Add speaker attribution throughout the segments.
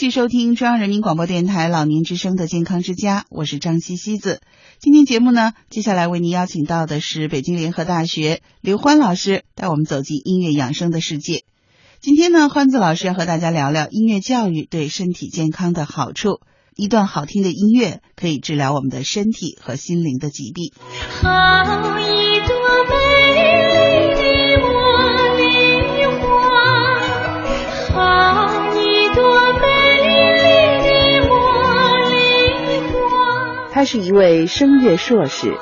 Speaker 1: 继续收听中央人民广播电台老年之声的健康之家，我是张西西子。今天节目呢，接下来为您邀请到的是北京联合大学刘欢老师，带我们走进音乐养生的世界。今天呢，欢子老师要和大家聊聊音乐教育对身体健康的好处。一段好听的音乐可以治疗我们的身体和心灵的疾病。
Speaker 2: 好一朵美
Speaker 1: 他是一位声乐硕士，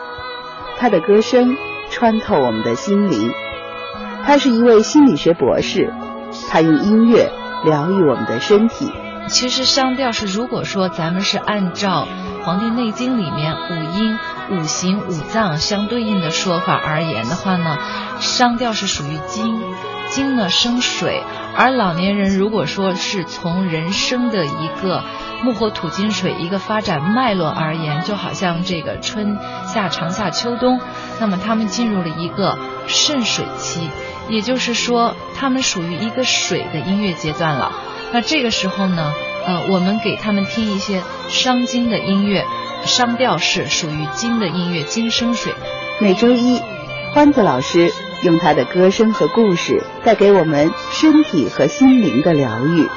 Speaker 1: 他的歌声穿透我们的心灵。他是一位心理学博士，他用音乐疗愈我们的身体。
Speaker 3: 其实商调是，如果说咱们是按照《黄帝内经》里面五音、五行、五脏相对应的说法而言的话呢，商调是属于金，金呢生水，而老年人如果说是从人生的一个木火土金水一个发展脉络而言，就好像这个春夏长夏秋冬，那么他们进入了一个肾水期，也就是说他们属于一个水的音乐阶段了。那这个时候呢，呃，我们给他们听一些伤筋的音乐，商调是属于金的音乐，金生水。
Speaker 1: 每周一，欢子老师用他的歌声和故事，带给我们身体和心灵的疗愈。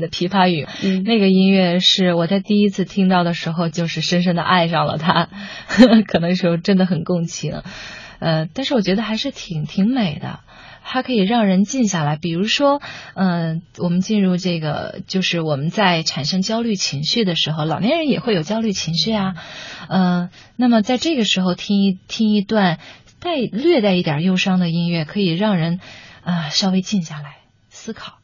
Speaker 3: 的《琵琶语》，
Speaker 1: 嗯
Speaker 3: 那个音乐是我在第一次听到的时候，就是深深的爱上了它，可能时候真的很共情，呃，但是我觉得还是挺挺美的。它可以让人静下来，比如说，嗯、我们进入这个，就是我们在产生焦虑情绪的时候，老年人也会有焦虑情绪啊，嗯、那么在这个时候听一听一段带略带一点忧伤的音乐，可以让人啊、稍微静下来思考。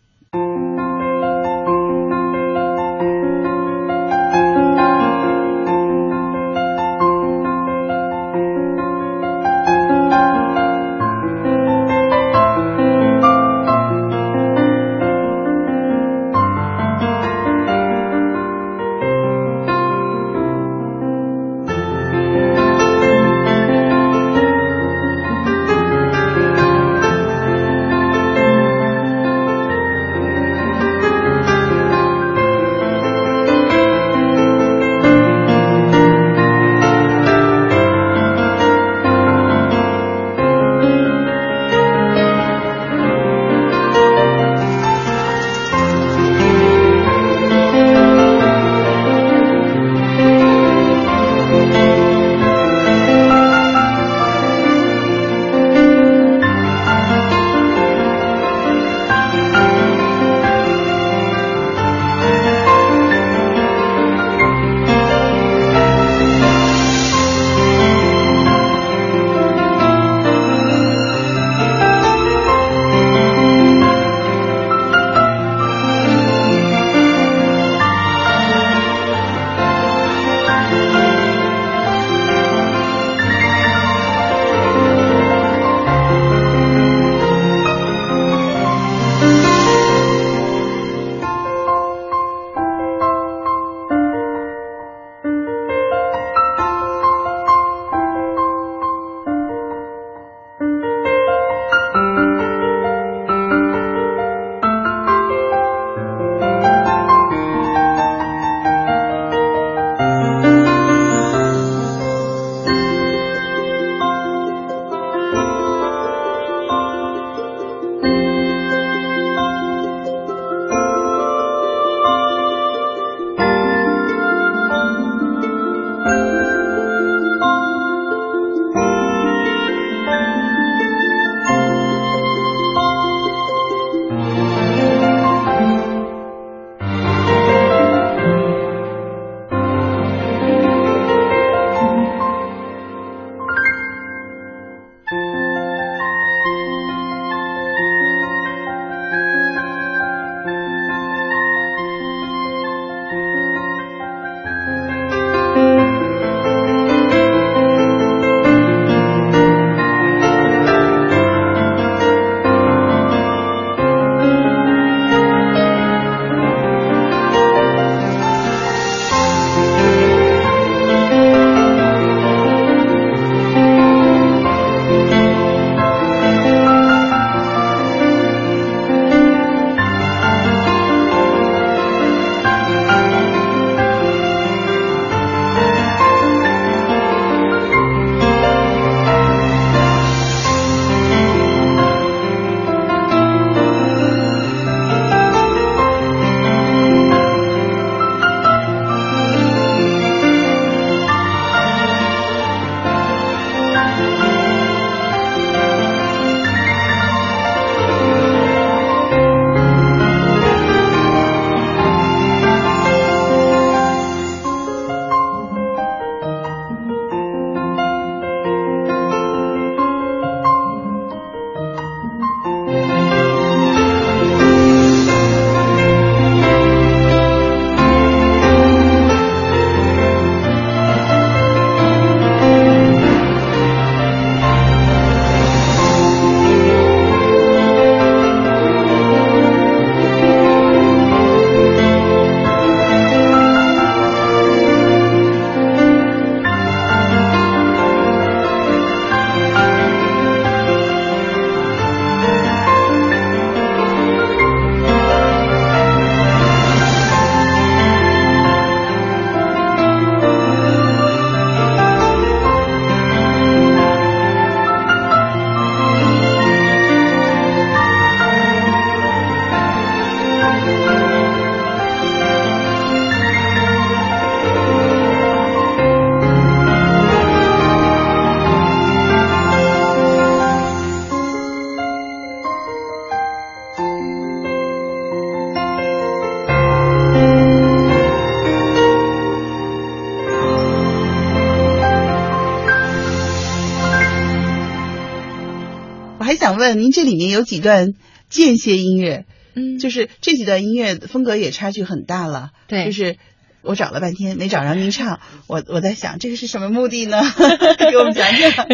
Speaker 1: 想问您，这里面有几段间歇音乐，
Speaker 3: 嗯，
Speaker 1: 就是这几段音乐风格也差距很大了。
Speaker 3: 对
Speaker 1: 就是我找了半天没找着您唱，我我在想这个是什么目的呢？给我们讲讲，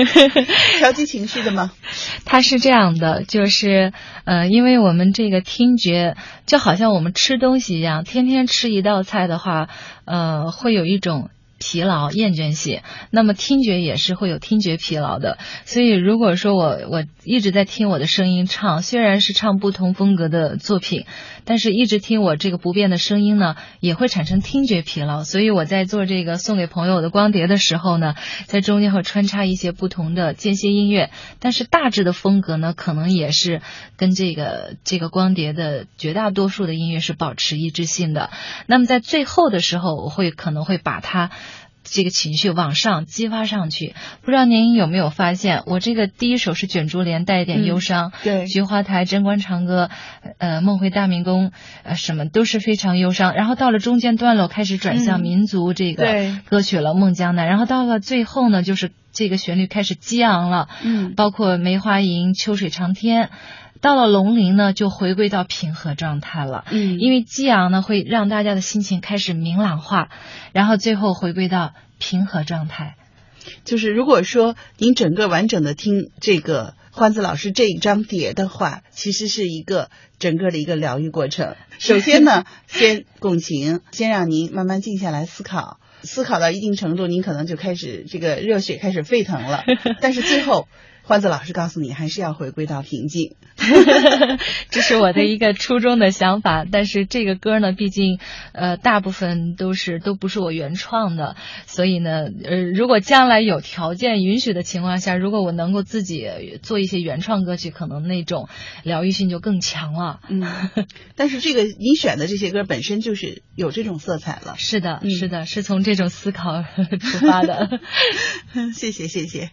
Speaker 1: 调节情绪的吗？
Speaker 3: 它是这样的，就是呃，因为我们这个听觉就好像我们吃东西一样，天天吃一道菜的话，呃，会有一种。疲劳、厌倦性，那么听觉也是会有听觉疲劳的。所以，如果说我我一直在听我的声音唱，虽然是唱不同风格的作品，但是一直听我这个不变的声音呢，也会产生听觉疲劳。所以我在做这个送给朋友的光碟的时候呢，在中间会穿插一些不同的间歇音乐，但是大致的风格呢，可能也是跟这个这个光碟的绝大多数的音乐是保持一致性的。那么在最后的时候，我会可能会把它。这个情绪往上激发上去，不知道您有没有发现，我这个第一首是卷珠帘，带一点忧伤，
Speaker 1: 对
Speaker 3: 菊花台、贞观长歌，呃，梦回大明宫，呃，什么都是非常忧伤。然后到了中间段落，开始转向
Speaker 1: 嗯
Speaker 3: 民族这个歌曲了，《孟江南》。然后到了最后呢，就是这个旋律开始激昂了，
Speaker 1: 嗯
Speaker 3: 包括梅花吟、秋水长天。到了龙陵呢，就回归到平和状态了。
Speaker 1: 嗯
Speaker 3: 因为激昂呢，会让大家的心情开始明朗化，然后最后回归到平和状态。
Speaker 1: 就是如果说您整个完整的听这个欢子老师这一张碟的话，其实是一个整个的一个疗愈过程。首先呢，先共情，先让您慢慢静下来思考，思考到一定程度，您可能就开始这个热血开始沸腾了。但是最后，欢子老师告诉你，还是要回归到平静。
Speaker 3: 这是我的一个初衷的想法，但是这个歌呢，毕竟呃大部分都是都不是我原创的，所以呢，呃，如果将来有条件允许的情况下，如果我能够自己做一些原创歌曲，可能那种疗愈性就更强了。
Speaker 1: 嗯，但是这个你选的这些歌本身就是有这种色彩了。
Speaker 3: 是的，
Speaker 1: 嗯
Speaker 3: 是的，是从这种思考 出发的。
Speaker 1: 谢谢，谢谢。